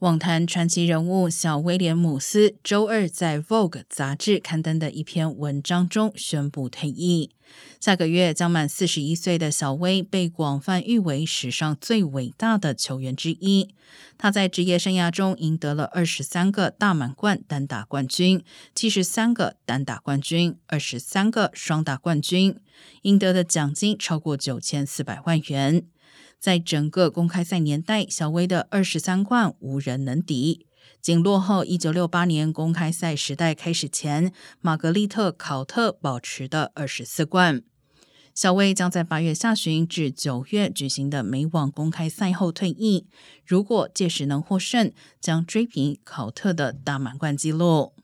网坛传奇人物小威廉姆斯周二在《Vogue》杂志刊登的一篇文章中宣布退役。下个月将满四十一岁的小威被广泛誉为史上最伟大的球员之一。他在职业生涯中赢得了二十三个大满贯单打冠军、七十三个单打冠军、二十三个双打冠军，赢得的奖金超过九千四百万元。在整个公开赛年代，小威的二十三冠无人能敌，仅落后一九六八年公开赛时代开始前玛格丽特·考特保持的二十四冠。小威将在八月下旬至九月举行的美网公开赛后退役，如果届时能获胜，将追平考特的大满贯纪录。